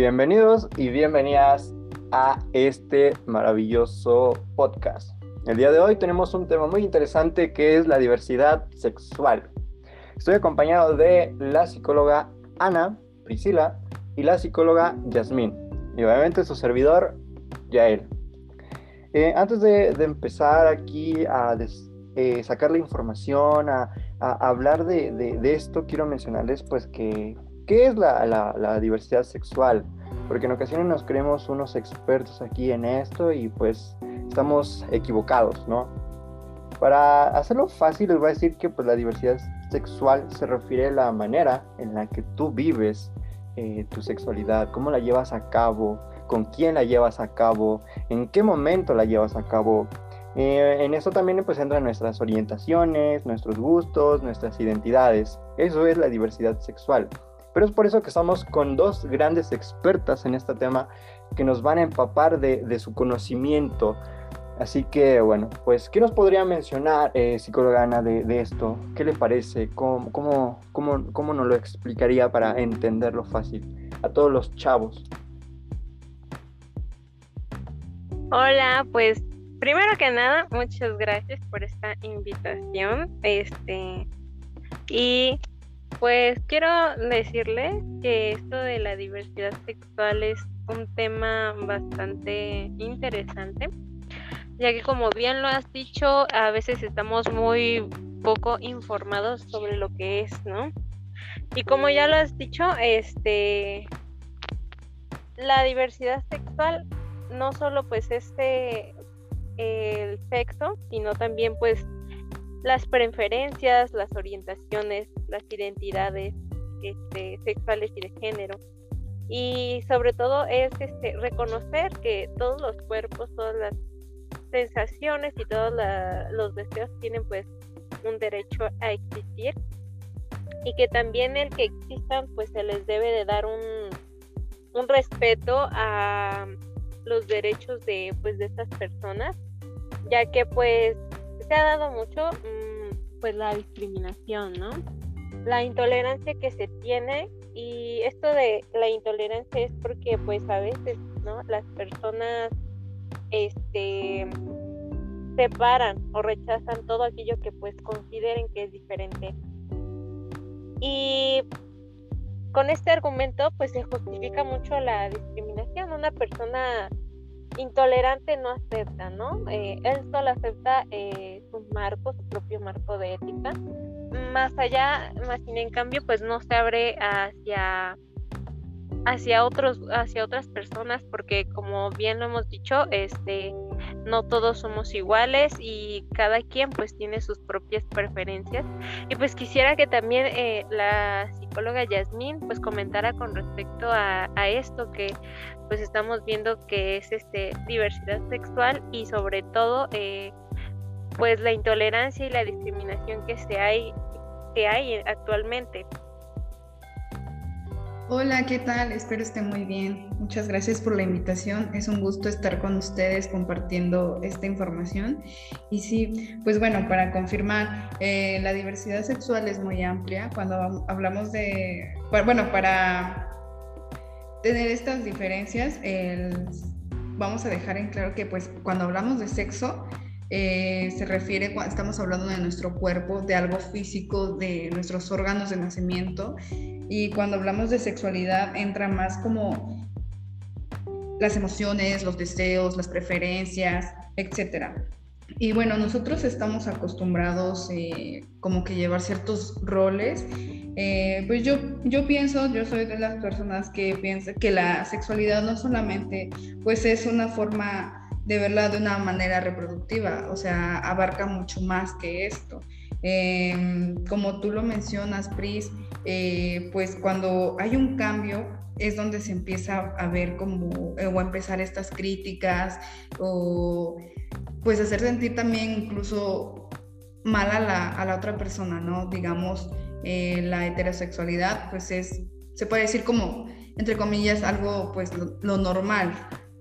Bienvenidos y bienvenidas a este maravilloso podcast. El día de hoy tenemos un tema muy interesante que es la diversidad sexual. Estoy acompañado de la psicóloga Ana, Priscila y la psicóloga Yasmín. Y obviamente su servidor, Yael. Eh, antes de, empezar aquí a eh, sacar la información, a, hablar de, esto, quiero mencionarles pues que qué es la, diversidad sexual, porque en ocasiones nos creemos unos expertos aquí en esto y pues estamos equivocados, ¿no? Para hacerlo fácil les voy a decir que pues la diversidad sexual se refiere a la manera en la que tú vives eh, tu sexualidad, cómo la llevas a cabo, con quién la llevas a cabo, en qué momento la llevas a cabo. Eh, en eso también pues entran nuestras orientaciones, nuestros gustos, nuestras identidades. Eso es la diversidad sexual. Pero es por eso que estamos con dos grandes expertas en este tema que nos van a empapar de, su conocimiento. Así que bueno, pues ¿qué nos podría mencionar, eh, psicóloga Ana, de, esto? ¿Qué le parece? ¿Cómo, cómo, cómo, cómo nos lo explicaría para entenderlo fácil a todos los chavos? Hola, pues primero que nada, muchas gracias por esta invitación. Este, y pues quiero decirle que esto de la diversidad sexual es un tema bastante interesante, ya que como bien lo has dicho, a veces estamos muy poco informados sobre lo que es, ¿no? Y como ya lo has dicho, este la diversidad sexual no solo pues este el sexo, sino también pues las preferencias, las orientaciones, las identidades este, sexuales y de género. Y sobre todo es este, reconocer que todos los cuerpos, todas las sensaciones y todos los deseos tienen pues un derecho a existir y que también el que existan pues se les debe de dar un, un respeto a los derechos de pues de estas personas ya que pues se ha dado mucho mm, pues la discriminación no la intolerancia que se tiene y esto de la intolerancia es porque pues a veces no las personas este separan o rechazan todo aquello que pues consideren que es diferente. Y con este argumento pues se justifica mucho la discriminación. Una persona intolerante no acepta, ¿no? Eh, él solo acepta eh, su marco, su propio marco de ética. Más allá, más sin en cambio, pues no se abre hacia hacia otros hacia otras personas porque como bien lo hemos dicho este no todos somos iguales y cada quien pues tiene sus propias preferencias. Y pues quisiera que también eh, la psicóloga Yasmín pues comentara con respecto a, esto que pues estamos viendo que es este diversidad sexual y sobre todo eh, pues la intolerancia y la discriminación que se hay que hay actualmente Hola, ¿qué tal? Espero esté muy bien. Muchas gracias por la invitación. Es un gusto estar con ustedes compartiendo esta información. Y sí, pues bueno, para confirmar, eh, la diversidad sexual es muy amplia. Cuando hablamos de, bueno, para tener estas diferencias, vamos a dejar en claro que pues cuando hablamos de sexo, eh, se refiere cuando estamos hablando de nuestro cuerpo, de algo físico, de nuestros órganos de nacimiento. Y cuando hablamos de sexualidad entra más como las emociones, los deseos, las preferencias, etc. Y bueno, nosotros estamos acostumbrados eh, como que llevar ciertos roles. Eh, pues yo, yo pienso, yo soy de las personas que piensa que la sexualidad no solamente pues es una forma de verla de una manera reproductiva, o sea, abarca mucho más que esto. Em, como tú lo mencionas, Pris, eh, pues cuando hay un cambio es donde se empieza a ver como, eh, o a empezar estas críticas, o pues hacer sentir también incluso mal a la, a la otra persona, ¿no? Digamos, eh, la heterosexualidad, pues es, se puede decir como, entre comillas, algo pues lo normal,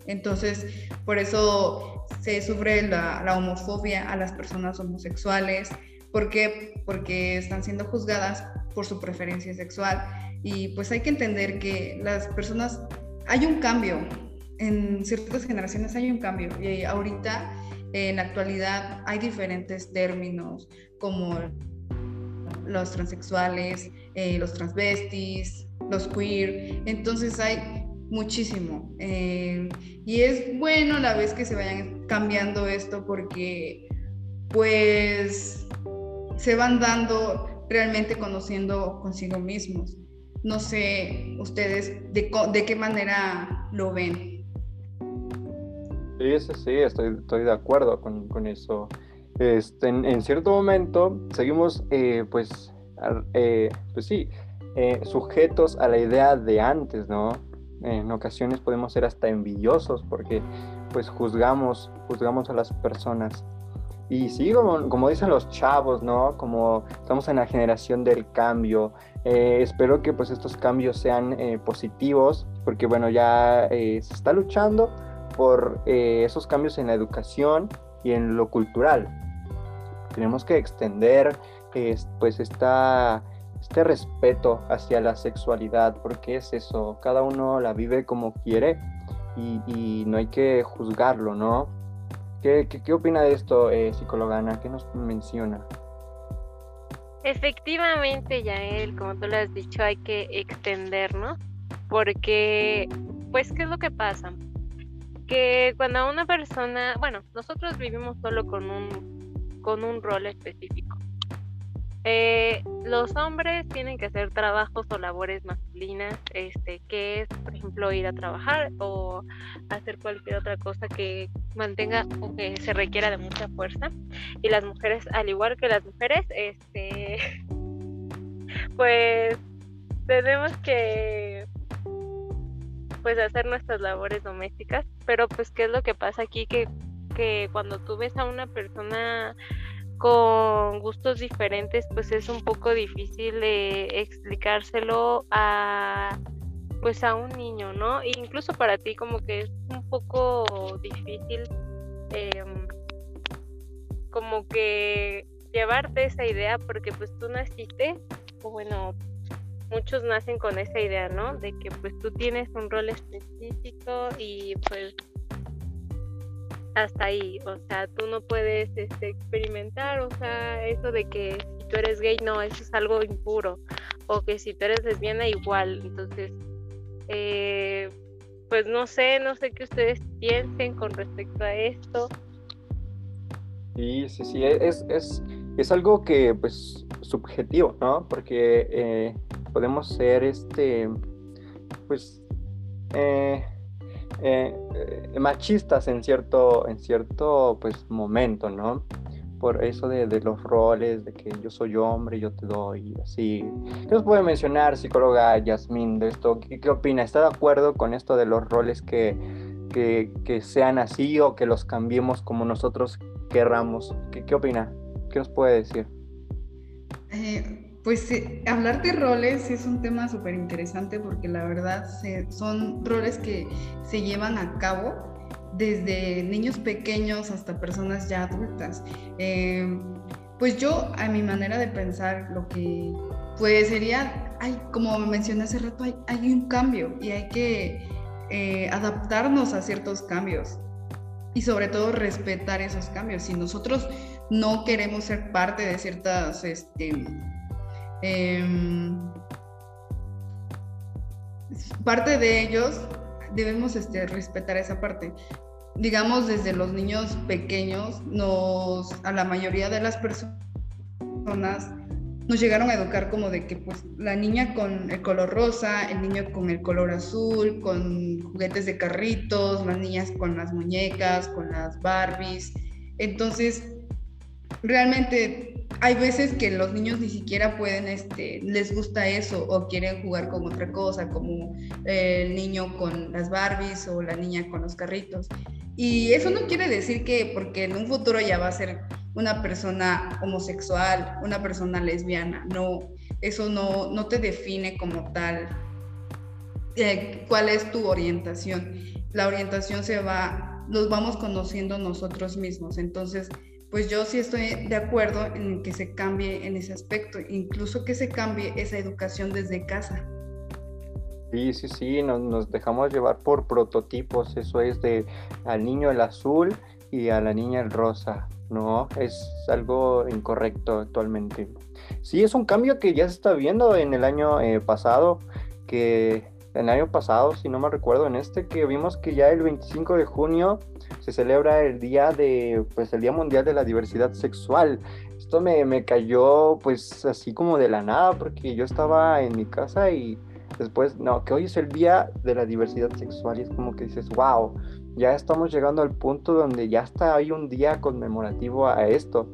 entonces, por eso se sufre la, homofobia a las personas homosexuales. ¿Por qué? Porque están siendo juzgadas por su preferencia sexual. Y pues hay que entender que las personas hay un cambio, en ciertas generaciones hay un cambio y ahorita en la actualidad hay diferentes términos como los transexuales, eh, los transvestis, los queer, entonces hay muchísimo. Eh, y es bueno la vez que se vayan cambiando esto porque pues se van dando realmente conociendo consigo mismos. No sé ustedes de, qué manera lo ven. Sí, sí, sí, estoy, estoy de acuerdo con, con eso. Este, en, cierto momento seguimos, eh, pues, eh, pues sí, sujetos a la idea de antes, ¿no? En ocasiones podemos ser hasta envidiosos porque, pues, juzgamos, juzgamos a las personas. Y sí, como, como dicen los chavos, ¿no? Como estamos en la generación del cambio. espero que, pues, estos cambios sean positivos porque, bueno, ya se está luchando por esos cambios en la educación y en lo cultural tenemos que extender pues esta, este respeto hacia la sexualidad, porque es eso, cada uno la vive como quiere y, no hay que juzgarlo, ¿no? ¿Qué, qué, opina de esto, eh, psicóloga Ana? ¿Qué nos menciona? Efectivamente, Yael, como tú lo has dicho, hay que extender, ¿no? Porque, pues, ¿qué es lo que pasa? Que cuando una persona, bueno, nosotros vivimos solo con un con un rol específico. Eh, los hombres tienen que hacer trabajos o labores masculinas, este, que es, por ejemplo, ir a trabajar o hacer cualquier otra cosa que mantenga o que se requiera de mucha fuerza. Y las mujeres, al igual que las mujeres, este, pues tenemos que pues hacer nuestras labores domésticas, pero pues qué es lo que pasa aquí que que cuando tú ves a una persona con gustos diferentes, pues es un poco difícil de explicárselo a pues a un niño, ¿no? E incluso para ti como que es un poco difícil em, como que llevarte esa idea porque pues tú naciste, o bueno, muchos nacen con esa idea, ¿no? De que pues tú tienes un rol específico y pues hasta ahí, o sea, tú no puedes este, experimentar, o sea, eso de que si tú eres gay, no, eso es algo impuro, o que si tú eres lesbiana, igual, entonces, eh, pues no sé, no sé qué ustedes piensen con respecto a esto. Sí, sí, sí, es, es, es algo que, pues, subjetivo, ¿no? Porque eh, podemos ser, este, pues, eh, eh, eh, machistas en cierto, en cierto pues, momento, ¿no? Por eso de, los roles, de que yo soy hombre, yo te doy, así. ¿Qué nos puede mencionar, psicóloga Yasmín, de esto? ¿Qué, qué opina? ¿Está de acuerdo con esto de los roles que, que, sean así o que los cambiemos como nosotros querramos? ¿Qué, qué opina? ¿Qué nos puede decir? Eh, pues hablar de roles es un tema súper interesante porque la verdad son roles que se llevan a cabo desde niños pequeños hasta personas ya adultas. Eh, pues yo, a mi manera de pensar, lo que pues sería, hay, como mencioné hace rato, hay, hay un cambio y hay que eh, adaptarnos a ciertos cambios y sobre todo respetar esos cambios. Si nosotros no queremos ser parte de ciertas este, Em, parte de ellos debemos este, respetar esa parte. Digamos, desde los niños pequeños, nos, a la mayoría de las personas nos llegaron a educar como de que pues la niña con el color rosa, el niño con el color azul, con juguetes de carritos, las niñas con las muñecas, con las Barbies. Entonces, realmente hay veces que los niños ni siquiera pueden, este, les gusta eso o quieren jugar con otra cosa, como el niño con las Barbies o la niña con los carritos. Y eso no quiere decir que porque en un futuro ya va a ser una persona homosexual, una persona lesbiana, no, eso no, no te define como tal eh, cuál es tu orientación. La orientación se va, los vamos conociendo nosotros mismos. Entonces, pues yo sí estoy de acuerdo en que se cambie en ese aspecto, incluso que se cambie esa educación desde casa. Sí, sí, sí, nos, dejamos llevar por prototipos, eso es de al niño el azul y a la niña el rosa, ¿no? Es algo incorrecto actualmente. Sí, es un cambio que ya se está viendo en el año eh, pasado, que el año pasado, si no me recuerdo, en este que vimos que ya el 25 de junio se celebra el día de, pues el Día Mundial de la Diversidad Sexual. Esto me, me cayó pues así como de la nada porque yo estaba en mi casa y después, no, que hoy es el Día de la Diversidad Sexual y es como que dices, wow, ya estamos llegando al punto donde ya está hay un día conmemorativo a esto,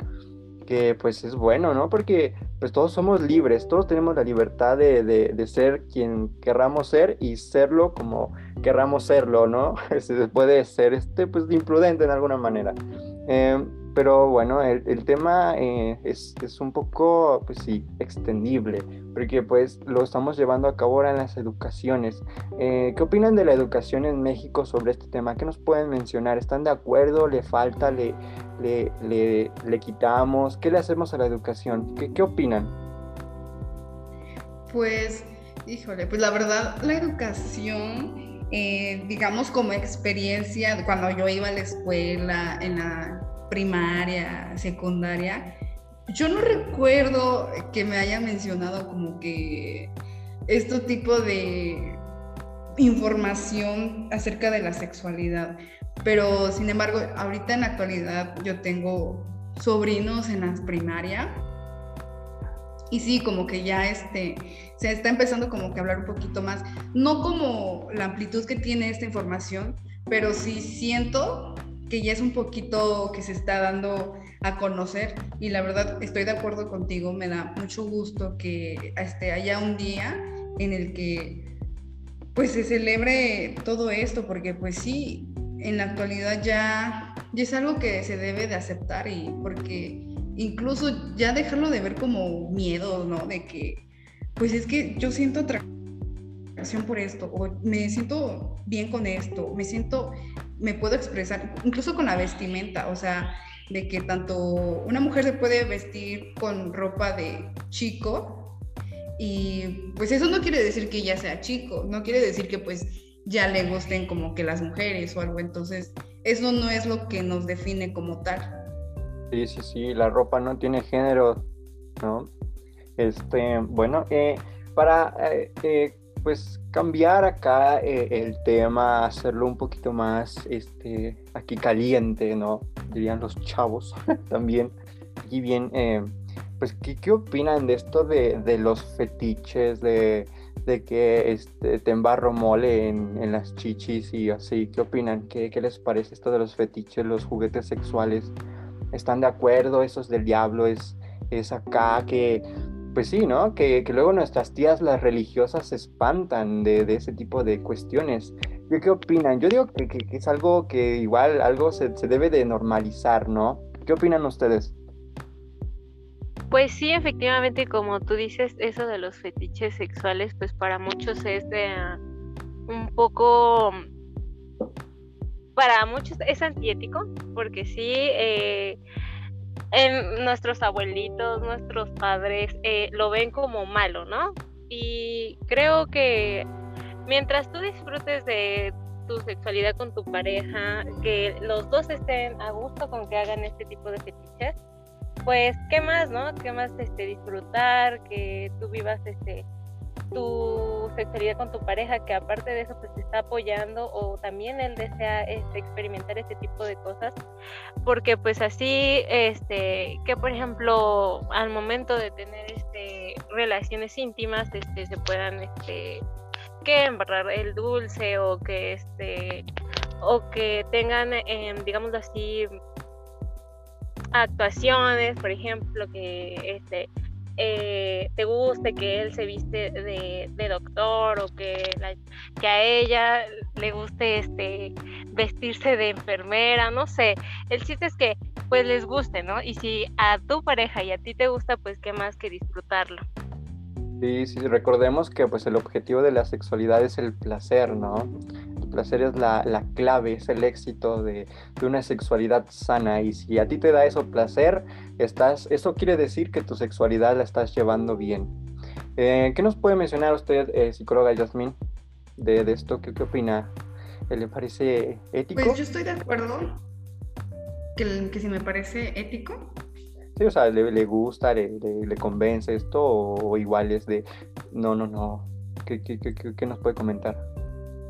que pues es bueno, ¿no? Porque pues todos somos libres, todos tenemos la libertad de, de, ser quien querramos ser y serlo como querramos serlo, ¿no? Se puede ser este, pues imprudente en alguna manera. Eh, pero bueno, el, tema eh, es, es, un poco, pues sí, extendible, porque pues lo estamos llevando a cabo ahora en las educaciones. Eh, ¿Qué opinan de la educación en México sobre este tema? ¿Qué nos pueden mencionar? ¿Están de acuerdo? ¿Le falta? ¿Le, le, le, le quitamos? ¿Qué le hacemos a la educación? ¿Qué, qué opinan? Pues, híjole, pues la verdad, la educación, eh, digamos como experiencia, cuando yo iba a la escuela, en la primaria, secundaria, yo no recuerdo que me haya mencionado como que este tipo de información acerca de la sexualidad. Pero sin embargo, ahorita en la actualidad yo tengo sobrinos en la primaria y sí, como que ya este, se está empezando como que a hablar un poquito más, no como la amplitud que tiene esta información, pero sí siento que ya es un poquito que se está dando a conocer y la verdad estoy de acuerdo contigo, me da mucho gusto que este, haya un día en el que pues se celebre todo esto, porque pues sí, en la actualidad ya, ya es algo que se debe de aceptar y porque incluso ya dejarlo de ver como miedo, ¿no? De que, pues es que yo siento atracción por esto, o me siento bien con esto, me siento me puedo expresar, incluso con la vestimenta, o sea, de que tanto una mujer se puede vestir con ropa de chico y pues eso no quiere decir que ella sea chico, no quiere decir que pues ya le gusten como que las mujeres o algo, entonces eso no es lo que nos define como tal. Sí, sí, sí, la ropa no tiene género, ¿no? Este, bueno, eh, para eh, eh, pues cambiar acá eh, el tema, hacerlo un poquito más este, aquí caliente, ¿no? Dirían los chavos también. Y bien, eh, pues, ¿qué, ¿qué, opinan de esto de, de los fetiches, de, de, que este, te embarro mole en, en, las chichis y así? ¿Qué opinan? ¿Qué, ¿Qué les parece esto de los fetiches, los juguetes sexuales? ¿Están de acuerdo? ¿Eso es del diablo? ¿Es, es acá que pues sí, ¿no? Que, luego nuestras tías, las religiosas, se espantan de, ese tipo de cuestiones. ¿Qué, opinan? Yo digo que, es algo que igual algo se, debe de normalizar, ¿no? ¿Qué opinan ustedes? Pues sí, efectivamente, como tú dices, eso de los fetiches sexuales, pues para muchos es de, un poco, para muchos es antiético, porque sí, eh, en nuestros abuelitos, nuestros padres eh, lo ven como malo, ¿no? Y creo que mientras tú disfrutes de tu sexualidad con tu pareja, que los dos estén a gusto con que hagan este tipo de fetiches, pues qué más, ¿no? Qué más este disfrutar, que tú vivas este tu sexualidad con tu pareja, que aparte de eso pues te está apoyando o también él desea este, experimentar este tipo de cosas, porque pues así, este, que por ejemplo al momento de tener este, relaciones íntimas, este, se puedan, este, que embarrar el dulce o que este, o que tengan, eh, digamos así, actuaciones, por ejemplo, que este eh, te guste que él se viste de, doctor o que, que a ella le guste este vestirse de enfermera, no sé. El chiste es que pues les guste, ¿no? Y si a tu pareja y a ti te gusta, pues qué más que disfrutarlo. Sí, sí, recordemos que pues el objetivo de la sexualidad es el placer, ¿no? Placer es la, la clave, es el éxito de, de, una sexualidad sana y si a ti te da eso placer, estás, eso quiere decir que tu sexualidad la estás llevando bien. Eh, ¿Qué nos puede mencionar usted, eh, psicóloga Yasmin? de, esto. ¿Qué, ¿Qué opina? ¿Le parece ético? Pues yo estoy de acuerdo que, que si me parece ético. Sí, o sea, le, gusta, le, le, convence esto o, igual es de, no, no, no. ¿Qué, qué, qué, qué nos puede comentar?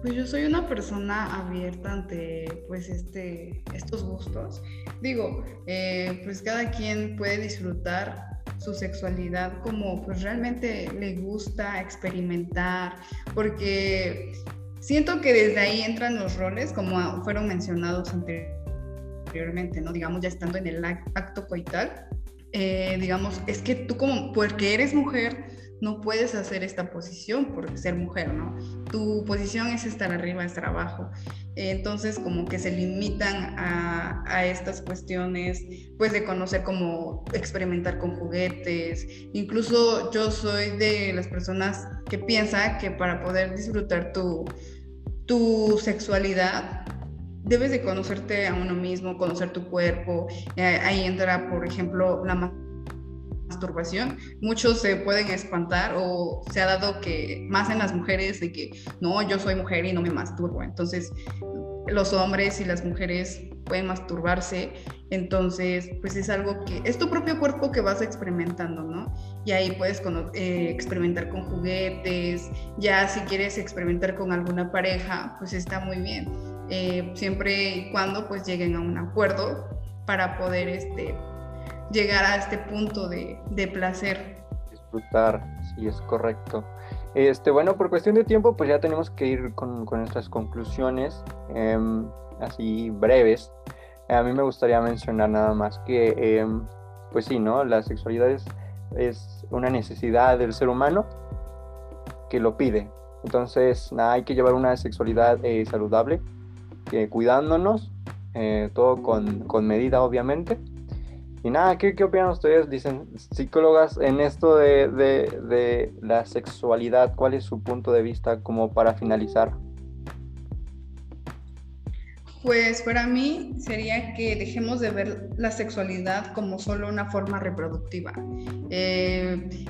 Pues yo soy una persona abierta ante pues este, estos gustos. Digo, eh, pues cada quien puede disfrutar su sexualidad como pues realmente le gusta experimentar, porque siento que desde ahí entran los roles como fueron mencionados anteriormente, ¿no? Digamos, ya estando en el acto coital, eh, digamos, es que tú como, porque eres mujer, no puedes hacer esta posición por ser mujer, ¿no? Tu posición es estar arriba, estar abajo. Entonces, como que se limitan a, estas cuestiones, pues de conocer cómo experimentar con juguetes. Incluso yo soy de las personas que piensa que para poder disfrutar tu, tu sexualidad, debes de conocerte a uno mismo, conocer tu cuerpo. Eh, ahí entra, por ejemplo, la masturbación, muchos se pueden espantar o se ha dado que más en las mujeres de que no, yo soy mujer y no me masturbo. Entonces, los hombres y las mujeres pueden masturbarse, entonces pues es algo que es tu propio cuerpo que vas experimentando, ¿no? Y ahí puedes eh, experimentar con juguetes, ya si quieres experimentar con alguna pareja, pues está muy bien, eh, siempre y cuando pues lleguen a un acuerdo para poder este, llegar a este punto de, placer. Disfrutar, sí, es correcto. Este, bueno, por cuestión de tiempo, pues ya tenemos que ir con, nuestras conclusiones, em, así breves. A mí me gustaría mencionar nada más que, em, pues sí, ¿no? La sexualidad es, una necesidad del ser humano que lo pide. Entonces, hay que llevar una sexualidad eh, saludable, cuidándonos, eh, todo con, con medida, obviamente y nada, ¿qué, qué opinan ustedes? Dicen psicólogas en esto de, de, de, la sexualidad. ¿Cuál es su punto de vista como para finalizar? Pues para mí sería que dejemos de ver la sexualidad como solo una forma reproductiva eh,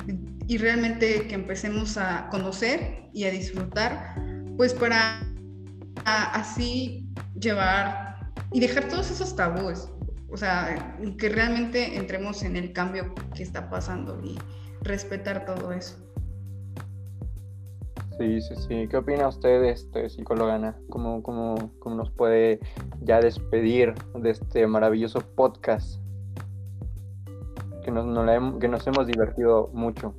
y realmente que empecemos a conocer y a disfrutar, pues para así llevar y dejar todos esos tabúes o sea, que realmente entremos en el cambio que está pasando y respetar todo eso. Sí, sí, sí. ¿Qué opina usted, este, psicóloga? ¿Cómo, cómo, cómo nos puede ya despedir de este maravilloso podcast? Que nos, que nos hemos divertido mucho.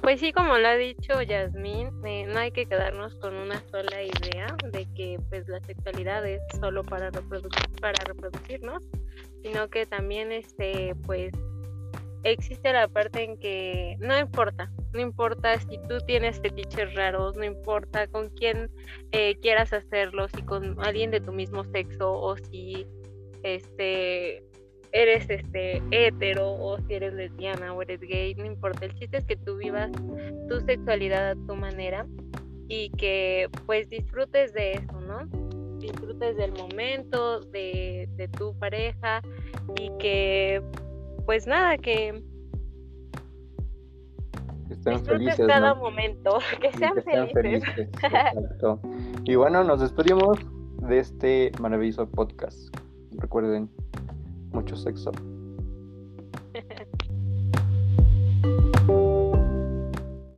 Pues sí, como lo ha dicho Yasmín, eh, no hay que quedarnos con una sola idea de que pues la sexualidad es solo para reproducir, para reproducirnos, sino que también este pues existe la parte en que no importa, no importa si tú tienes fetiches raros, no importa con quién eh, quieras hacerlo, si con alguien de tu mismo sexo o si este eres este hetero o si eres lesbiana o eres gay, no importa. El chiste es que tú vivas tu sexualidad a tu manera y que pues disfrutes de eso, ¿no? Disfrutes del momento, de, tu pareja y que pues nada, que estén felices, cada momento, que sean, felices. y bueno, nos despedimos de este maravilloso podcast. Recuerden, mucho sexo.